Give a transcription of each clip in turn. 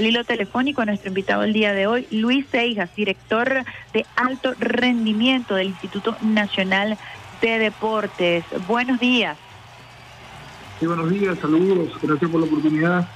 al hilo telefónico a nuestro invitado el día de hoy, Luis Seijas, director de alto rendimiento del Instituto Nacional de Deportes. Buenos días. Sí, buenos días, saludos, gracias por la oportunidad.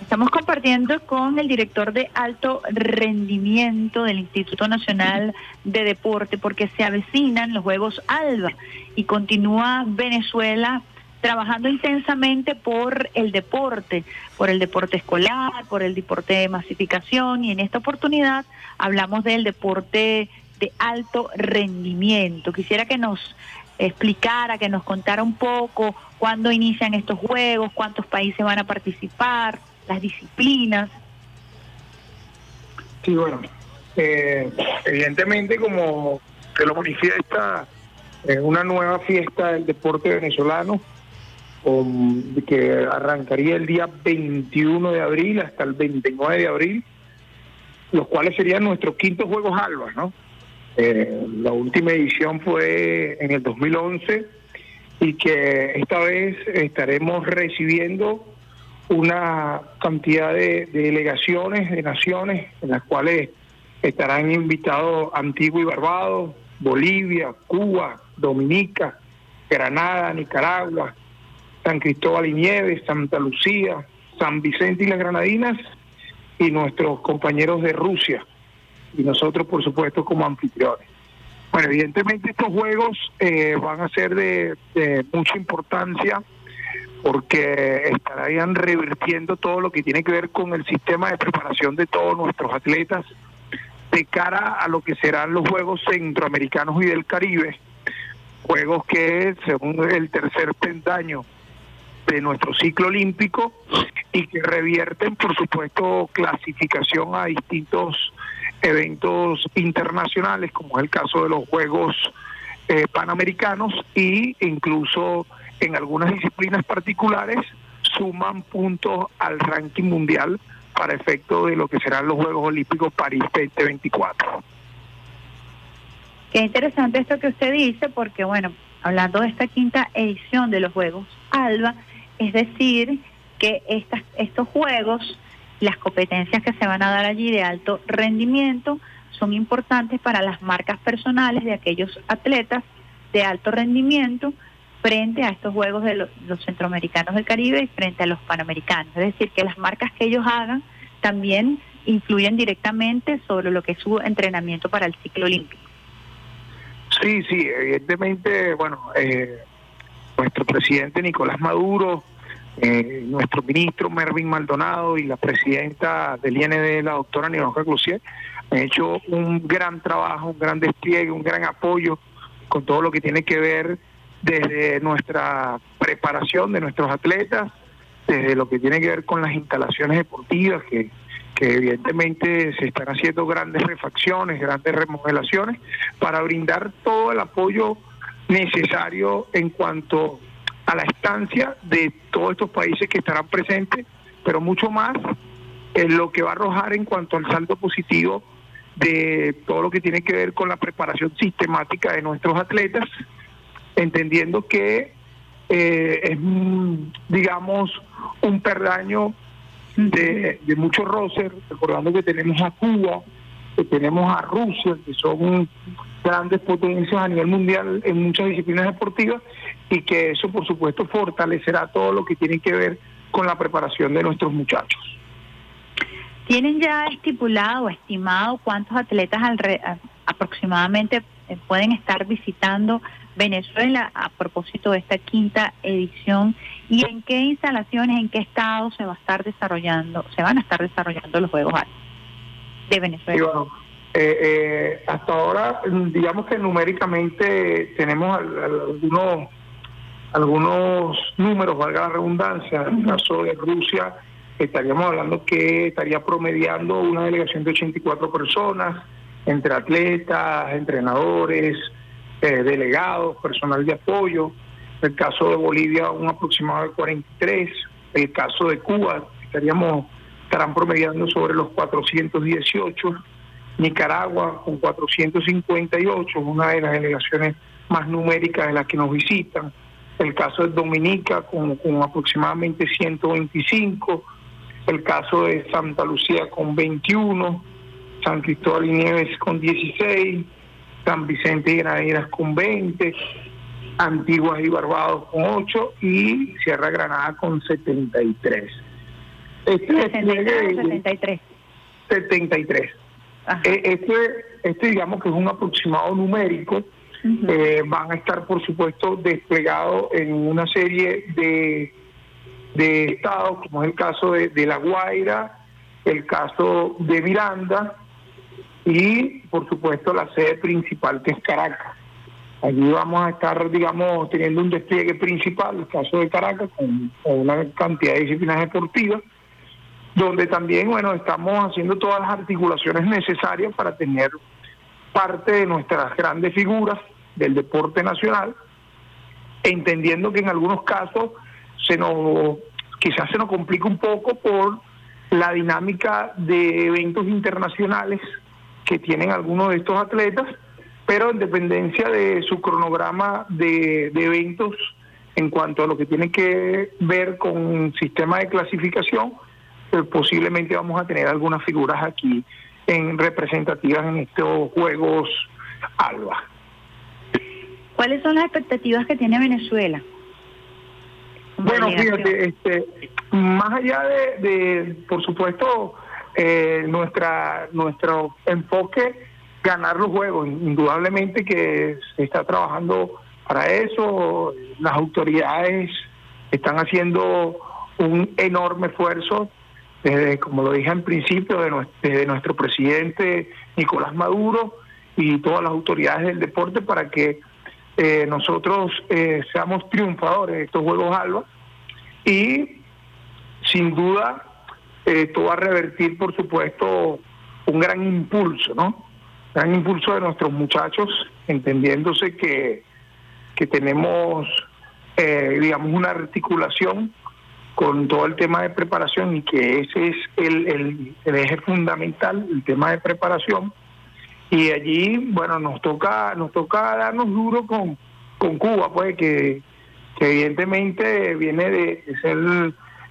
Estamos compartiendo con el director de alto rendimiento del Instituto Nacional de Deporte porque se avecinan los Juegos ALBA y continúa Venezuela trabajando intensamente por el deporte, por el deporte escolar, por el deporte de masificación y en esta oportunidad hablamos del deporte de alto rendimiento. Quisiera que nos explicara, que nos contara un poco cuándo inician estos juegos, cuántos países van a participar, las disciplinas. Sí, bueno, eh, evidentemente como se lo manifiesta, es una nueva fiesta del deporte venezolano que arrancaría el día 21 de abril hasta el 29 de abril, los cuales serían nuestros quintos Juegos Alba, ¿no? Eh, la última edición fue en el 2011 y que esta vez estaremos recibiendo una cantidad de, delegaciones de naciones en las cuales estarán invitados Antigua y Barbados, Bolivia, Cuba, Dominica, Granada, Nicaragua, San Cristóbal y Nieves, Santa Lucía, San Vicente y las Granadinas y nuestros compañeros de Rusia y nosotros por supuesto como anfitriones. Bueno, evidentemente estos juegos eh, van a ser de, mucha importancia porque estarían revirtiendo todo lo que tiene que ver con el sistema de preparación de todos nuestros atletas de cara a lo que serán los Juegos Centroamericanos y del Caribe, juegos que según el tercer pentaño de nuestro ciclo olímpico y que revierten, por supuesto, clasificación a distintos eventos internacionales, como es el caso de los Juegos eh, Panamericanos e incluso en algunas disciplinas particulares suman puntos al ranking mundial para efecto de lo que serán los Juegos Olímpicos París 2024. Qué interesante esto que usted dice, porque bueno, hablando de esta quinta edición de los Juegos ALBA, es decir, que estas, estos juegos, las competencias que se van a dar allí de alto rendimiento, son importantes para las marcas personales de aquellos atletas de alto rendimiento frente a estos juegos de los, centroamericanos del Caribe y frente a los panamericanos. Es decir, que las marcas que ellos hagan también influyen directamente sobre lo que es su entrenamiento para el ciclo olímpico. Sí, sí, evidentemente, bueno, eh, nuestro presidente Nicolás Maduro, eh, nuestro ministro Mervin Maldonado y la presidenta del IND, la doctora Ninoja Clusier, han hecho un gran trabajo, un gran despliegue, un gran apoyo con todo lo que tiene que ver desde nuestra preparación de nuestros atletas, desde lo que tiene que ver con las instalaciones deportivas, que evidentemente se están haciendo grandes refacciones, grandes remodelaciones, para brindar todo el apoyo necesario en cuanto a la estancia de todos estos países que estarán presentes, pero mucho más en lo que va a arrojar en cuanto al saldo positivo de todo lo que tiene que ver con la preparación sistemática de nuestros atletas, entendiendo que eh, es, digamos, un perdaño de, de muchos recordando que tenemos a Cuba, tenemos a Rusia, que son grandes potencias a nivel mundial en muchas disciplinas deportivas y que eso por supuesto fortalecerá todo lo que tiene que ver con la preparación de nuestros muchachos. ¿Tienen ya estipulado o estimado cuántos atletas aproximadamente eh, pueden estar visitando Venezuela a propósito de esta quinta edición y en qué instalaciones, en qué estado se va a estar desarrollando, se van a estar desarrollando los Juegos de Venezuela? Eh, eh, hasta ahora, digamos que numéricamente tenemos algunos algunos números, valga la redundancia. En el caso de Rusia, estaríamos hablando que estaría promediando una delegación de 84 personas, entre atletas, entrenadores, eh, delegados, personal de apoyo. En el caso de Bolivia, un aproximado de 43. En el caso de Cuba, estaríamos estarán promediando sobre los 418. Nicaragua con 458, una de las delegaciones más numéricas de las que nos visitan. El caso de Dominica con, aproximadamente 125. el caso de Santa Lucía con 21, San Cristóbal y Nieves con 16, San Vicente y Granaderas con 20, Antiguas y Barbados con 8 y Sierra Granada con 73. Este 73. 73. Eh, este, este digamos que es un aproximado numérico. Eh, van a estar, por supuesto, desplegados en una serie de, de estados, como es el caso de, de La Guaira, el caso de Miranda y, por supuesto, la sede principal que es Caracas. Allí vamos a estar, digamos, teniendo un despliegue principal, el caso de Caracas, con, una cantidad de disciplinas deportivas, donde también, bueno, estamos haciendo todas las articulaciones necesarias para tener parte de nuestras grandes figuras del deporte nacional, entendiendo que en algunos casos se nos, quizás se nos complica un poco por la dinámica de eventos internacionales que tienen algunos de estos atletas, pero en dependencia de su cronograma de, eventos en cuanto a lo que tiene que ver con sistema de clasificación, posiblemente vamos a tener algunas figuras aquí en representativas en estos Juegos ALBA. ¿Cuáles son las expectativas que tiene Venezuela? Bueno, fíjate, este, más allá de, por supuesto, eh, nuestra nuestro enfoque ganar los juegos. Indudablemente que se está trabajando para eso. Las autoridades están haciendo un enorme esfuerzo, desde, como lo dije en principio, de nuestro, presidente Nicolás Maduro y todas las autoridades del deporte para que eh, nosotros eh, seamos triunfadores de estos Juegos Alba y sin duda esto va a revertir, por supuesto, un gran impulso, ¿no? gran impulso de nuestros muchachos, entendiéndose que, que tenemos, eh, digamos, una articulación con todo el tema de preparación y que ese es el, el, eje fundamental, el tema de preparación. Y allí, bueno, nos toca nos toca darnos duro con, con Cuba, pues que, evidentemente viene de, ser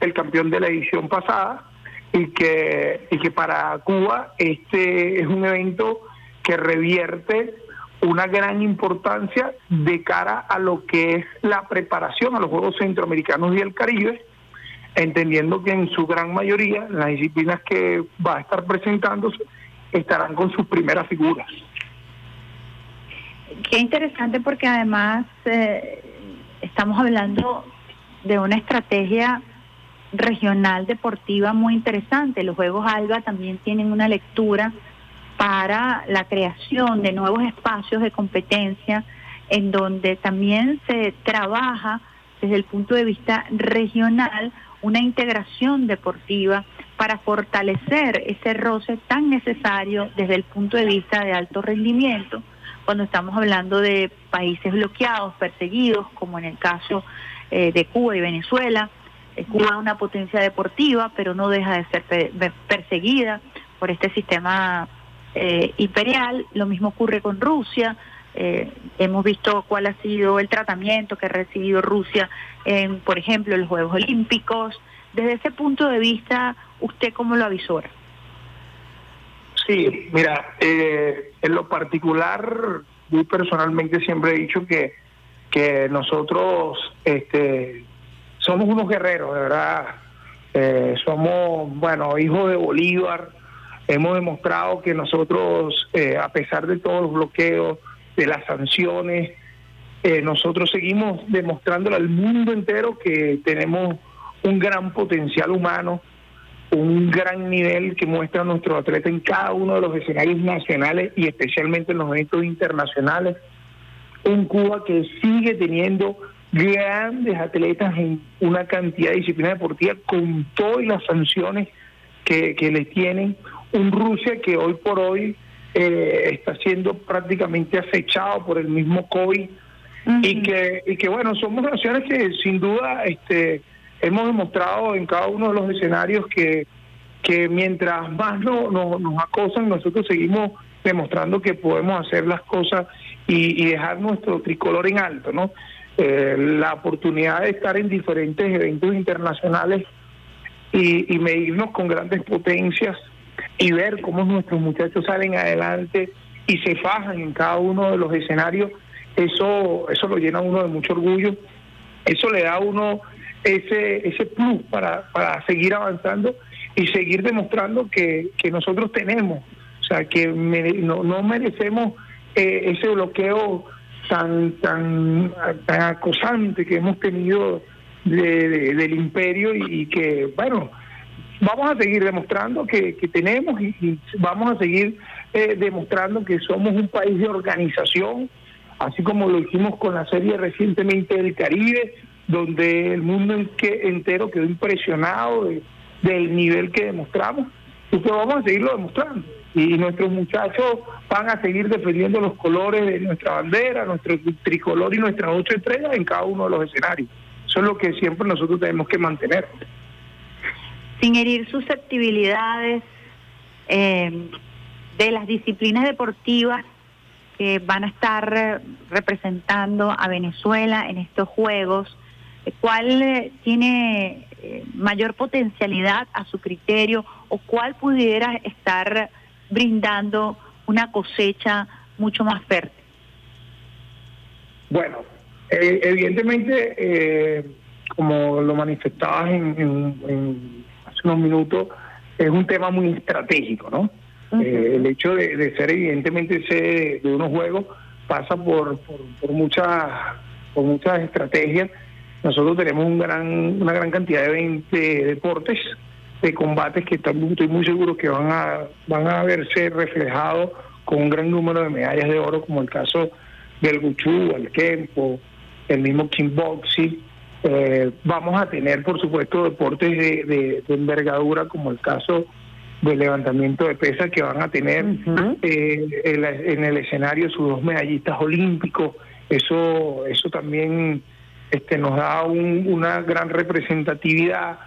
el campeón de la edición pasada y que, y que para Cuba este es un evento que revierte una gran importancia de cara a lo que es la preparación a los Juegos Centroamericanos y el Caribe, entendiendo que en su gran mayoría las disciplinas que va a estar presentándose estarán con sus primeras figuras. Qué interesante porque además eh, estamos hablando de una estrategia regional deportiva muy interesante. Los Juegos ALBA también tienen una lectura para la creación de nuevos espacios de competencia en donde también se trabaja desde el punto de vista regional una integración deportiva para fortalecer ese roce tan necesario desde el punto de vista de alto rendimiento cuando estamos hablando de países bloqueados, perseguidos, como en el caso eh, de Cuba y Venezuela. Eh, Cuba es una potencia deportiva, pero no deja de ser perseguida por este sistema eh, imperial. Lo mismo ocurre con Rusia. Eh, hemos visto cuál ha sido el tratamiento que ha recibido Rusia en, por ejemplo, los Juegos Olímpicos. Desde ese punto de vista, ¿usted cómo lo avisora? Sí, mira, eh, en lo particular, yo personalmente siempre he dicho que, que nosotros este, somos unos guerreros, de verdad. somos, bueno, hijos de Bolívar, Hemos demostrado que nosotros, eh, a pesar de todos los bloqueos, de las sanciones, eh, nosotros seguimos demostrándole al mundo entero que tenemos un gran potencial humano, un gran nivel que muestra nuestro atleta en cada uno de los escenarios nacionales y especialmente en los eventos internacionales. Un Cuba que sigue teniendo grandes atletas en una cantidad de disciplinas deportivas con todas las sanciones que, que les tienen un Rusia que hoy por hoy eh, está siendo prácticamente acechado por el mismo COVID. Y que y que bueno somos naciones que sin duda este hemos demostrado en cada uno de los escenarios que que mientras más no, nos acosan nosotros seguimos demostrando que podemos hacer las cosas y, dejar nuestro tricolor en alto no eh, la oportunidad de estar en diferentes eventos internacionales y, y medirnos con grandes potencias y ver cómo nuestros muchachos salen adelante y se fajan en cada uno de los escenarios, eso, eso lo llena a uno de mucho orgullo, eso le da a uno ese, ese plus para, para seguir avanzando y seguir demostrando que, que nosotros tenemos, o sea, que no, no merecemos eh, ese bloqueo tan, tan, tan acosante que hemos tenido del imperio y, que, bueno, vamos a seguir demostrando que, que tenemos y, vamos a seguir eh, demostrando que somos un país de organización, así como lo hicimos con la serie recientemente del Caribe, donde el mundo entero quedó impresionado del nivel que demostramos y que vamos a seguirlo demostrando. Y nuestros muchachos van a seguir defendiendo los colores de nuestra bandera, nuestro tricolor y nuestras ocho estrellas en cada uno de los escenarios. Eso es lo que siempre nosotros tenemos que mantener. Sin herir susceptibilidades eh, de las disciplinas deportivas que van a estar representando a Venezuela en estos Juegos, ¿cuál eh, tiene eh, mayor potencialidad a su criterio o cuál pudiera estar brindando una cosecha mucho más fértil? Bueno, eh, evidentemente, eh, como lo manifestabas en, unos minutos, es un tema muy estratégico, ¿no? Eh, el hecho de, ser evidentemente ese de unos juegos pasa por, por, muchas por muchas estrategias. Nosotros tenemos un gran, una gran cantidad de, de deportes, de combates que estoy muy seguro que van a, van a verse reflejados con un gran número de medallas de oro, como el caso del Guchú, el Kempo, el mismo kickboxing. Eh, vamos a tener, por supuesto, deportes de, envergadura, como el caso del levantamiento de pesas, que van a tener eh, en, el escenario sus dos medallistas olímpicos. Eso, eso también este, nos da una gran representatividad.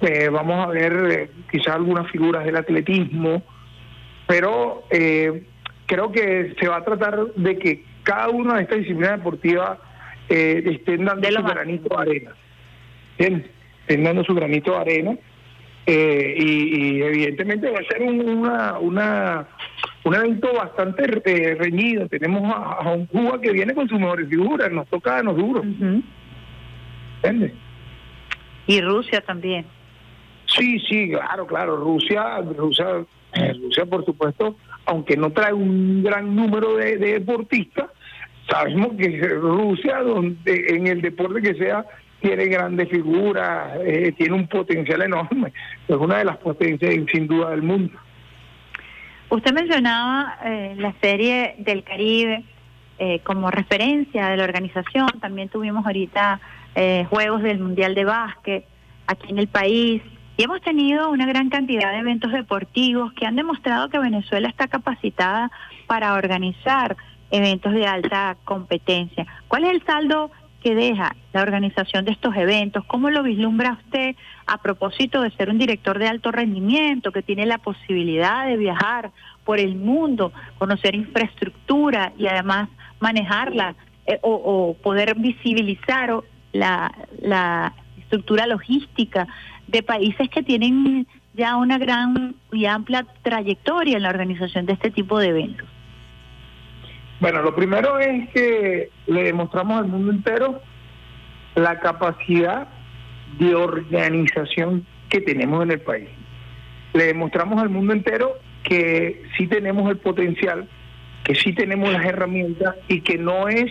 Eh, vamos a ver eh, quizás algunas figuras del atletismo, pero creo que se va a tratar de que cada una de estas disciplinas deportivas eh, estén dando su granito de arena. estén dando su granito de arena. Eh, y, evidentemente va a ser un, una, una, un evento bastante eh, reñido. Tenemos a, un Cuba que viene con sus mejores figuras, nos toca a los duros. Y Rusia también. Sí, sí, claro, claro. Rusia, Rusia, Rusia por supuesto, aunque no trae un gran número de deportistas, sabemos que Rusia, donde en el deporte que sea, tiene grandes figuras, eh, tiene un potencial enorme, es una de las potencias sin duda del mundo. Usted mencionaba eh, la serie del Caribe eh, como referencia de la organización, también tuvimos ahorita Juegos del Mundial de Básquet aquí en el país. Y hemos tenido una gran cantidad de eventos deportivos que han demostrado que Venezuela está capacitada para organizar eventos de alta competencia. ¿Cuál es el saldo que deja la organización de estos eventos? ¿Cómo lo vislumbra usted a propósito de ser un director de alto rendimiento que tiene la posibilidad de viajar por el mundo, conocer infraestructura y además manejarla eh, o, poder visibilizar la, la estructura logística de países que tienen ya una gran y amplia trayectoria en la organización de este tipo de eventos? Bueno, lo primero es que le demostramos al mundo entero la capacidad de organización que tenemos en el país. Le demostramos al mundo entero que sí tenemos el potencial, que sí tenemos las herramientas y que no es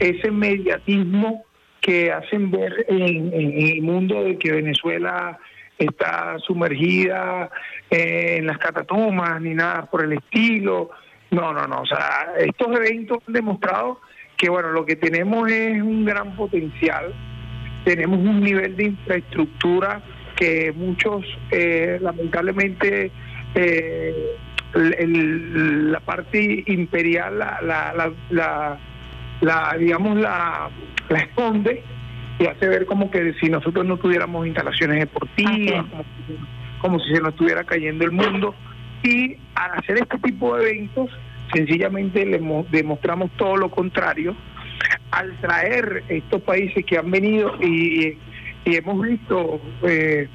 ese mediatismo que hacen ver en, el mundo de que Venezuela está sumergida en las catatumas ni nada por el estilo no, no, no. O sea, estos eventos han demostrado que, bueno, lo que tenemos es un gran potencial. Tenemos un nivel de infraestructura que muchos, eh, lamentablemente, eh, la parte imperial, la, la, la, la, digamos, la, la esconde y hace ver como que si nosotros no tuviéramos instalaciones deportivas, como, como si se nos estuviera cayendo el mundo y al hacer este tipo de eventos sencillamente le demostramos todo lo contrario al traer estos países que han venido y, hemos visto eh,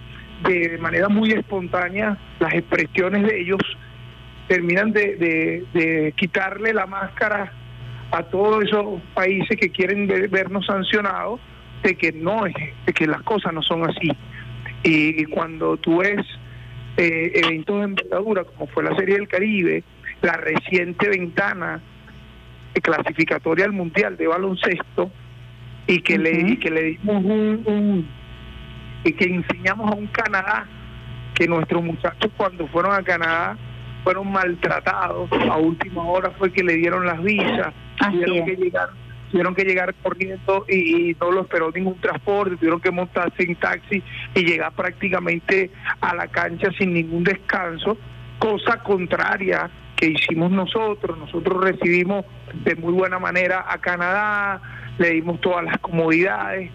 de manera muy espontánea las expresiones de ellos terminan de, quitarle la máscara a todos esos países que quieren vernos sancionados de que no es, de que las cosas no son así. Y, cuando tú ves eh, eventos de envergadura como fue la Serie del Caribe, la reciente ventana clasificatoria al Mundial de baloncesto, y que, le, que le dimos un, y que enseñamos a un Canadá que nuestros muchachos cuando fueron a Canadá fueron maltratados, a última hora fue que le dieron las visas, tuvieron que llegar tuvieron que llegar corriendo y, no lo esperó ningún transporte, tuvieron que montarse en taxi y llegar prácticamente a la cancha sin ningún descanso, cosa contraria que hicimos nosotros. Nosotros recibimos de muy buena manera a Canadá, le dimos todas las comodidades,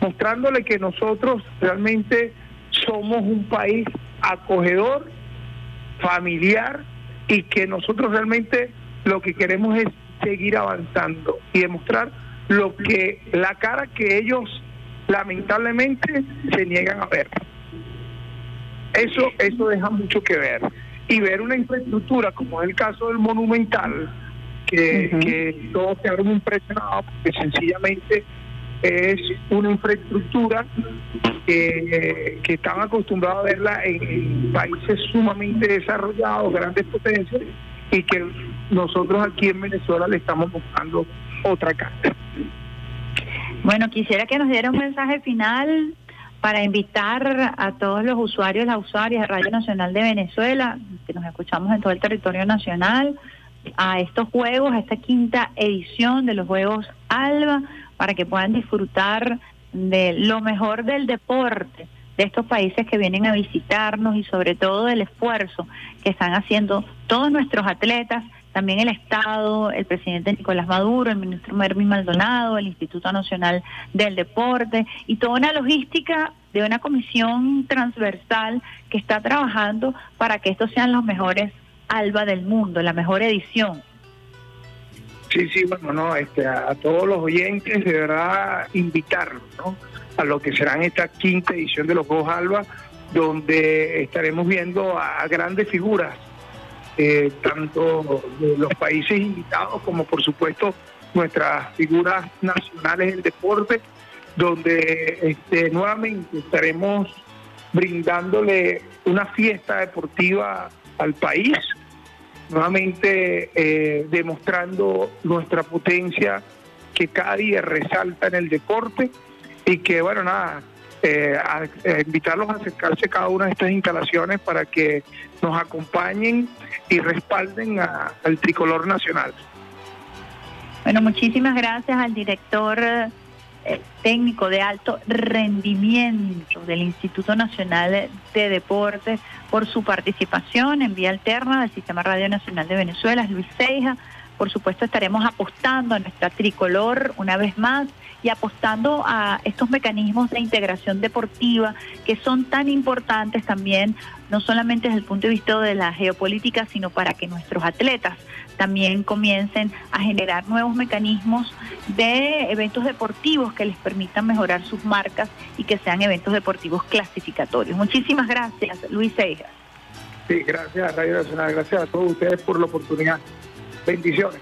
mostrándole que nosotros realmente somos un país acogedor, familiar y que nosotros realmente lo que queremos es seguir avanzando y demostrar lo que la cara que ellos lamentablemente se niegan a ver. Eso eso deja mucho que ver y ver una infraestructura como es el caso del Monumental que, que todos quedaron impresionados porque sencillamente es una infraestructura que, que están acostumbrados a verla en, países sumamente desarrollados, grandes potencias, y que nosotros aquí en Venezuela le estamos buscando otra carta. Bueno, quisiera que nos diera un mensaje final para invitar a todos los usuarios, las usuarias de Radio Nacional de Venezuela, que nos escuchamos en todo el territorio nacional, a estos juegos, a esta quinta edición de los Juegos ALBA, para que puedan disfrutar de lo mejor del deporte de estos países que vienen a visitarnos y sobre todo del esfuerzo que están haciendo todos nuestros atletas, también el Estado, el presidente Nicolás Maduro, el ministro Mervin Maldonado, el Instituto Nacional del Deporte y toda una logística de una comisión transversal que está trabajando para que estos sean los mejores ALBA del mundo, la mejor edición. Sí, sí, bueno, no, este, a, todos los oyentes de verdad invitarlos, ¿no? A lo que será esta quinta edición de los Juegos Alba, donde estaremos viendo a, grandes figuras, eh, tanto los países invitados como por supuesto nuestras figuras nacionales del deporte, donde este, nuevamente estaremos brindándole una fiesta deportiva al país nuevamente eh, demostrando nuestra potencia que cada día resalta en el deporte y que, bueno, nada, eh, invitarlos a acercarse a cada una de estas instalaciones para que nos acompañen y respalden al tricolor nacional. Bueno, muchísimas gracias al director eh, técnico de alto rendimiento del Instituto Nacional de Deportes por su participación en Vía Alterna del Sistema Radio Nacional de Venezuela, Luis Seija. Por supuesto estaremos apostando a nuestra tricolor una vez más y apostando a estos mecanismos de integración deportiva que son tan importantes también, no solamente desde el punto de vista de la geopolítica, sino para que nuestros atletas también comiencen a generar nuevos mecanismos de eventos deportivos que les permitan mejorar sus marcas y que sean eventos deportivos clasificatorios. Muchísimas gracias, Luis Seijas. Sí, gracias Radio Nacional, gracias a todos ustedes por la oportunidad. Bendiciones.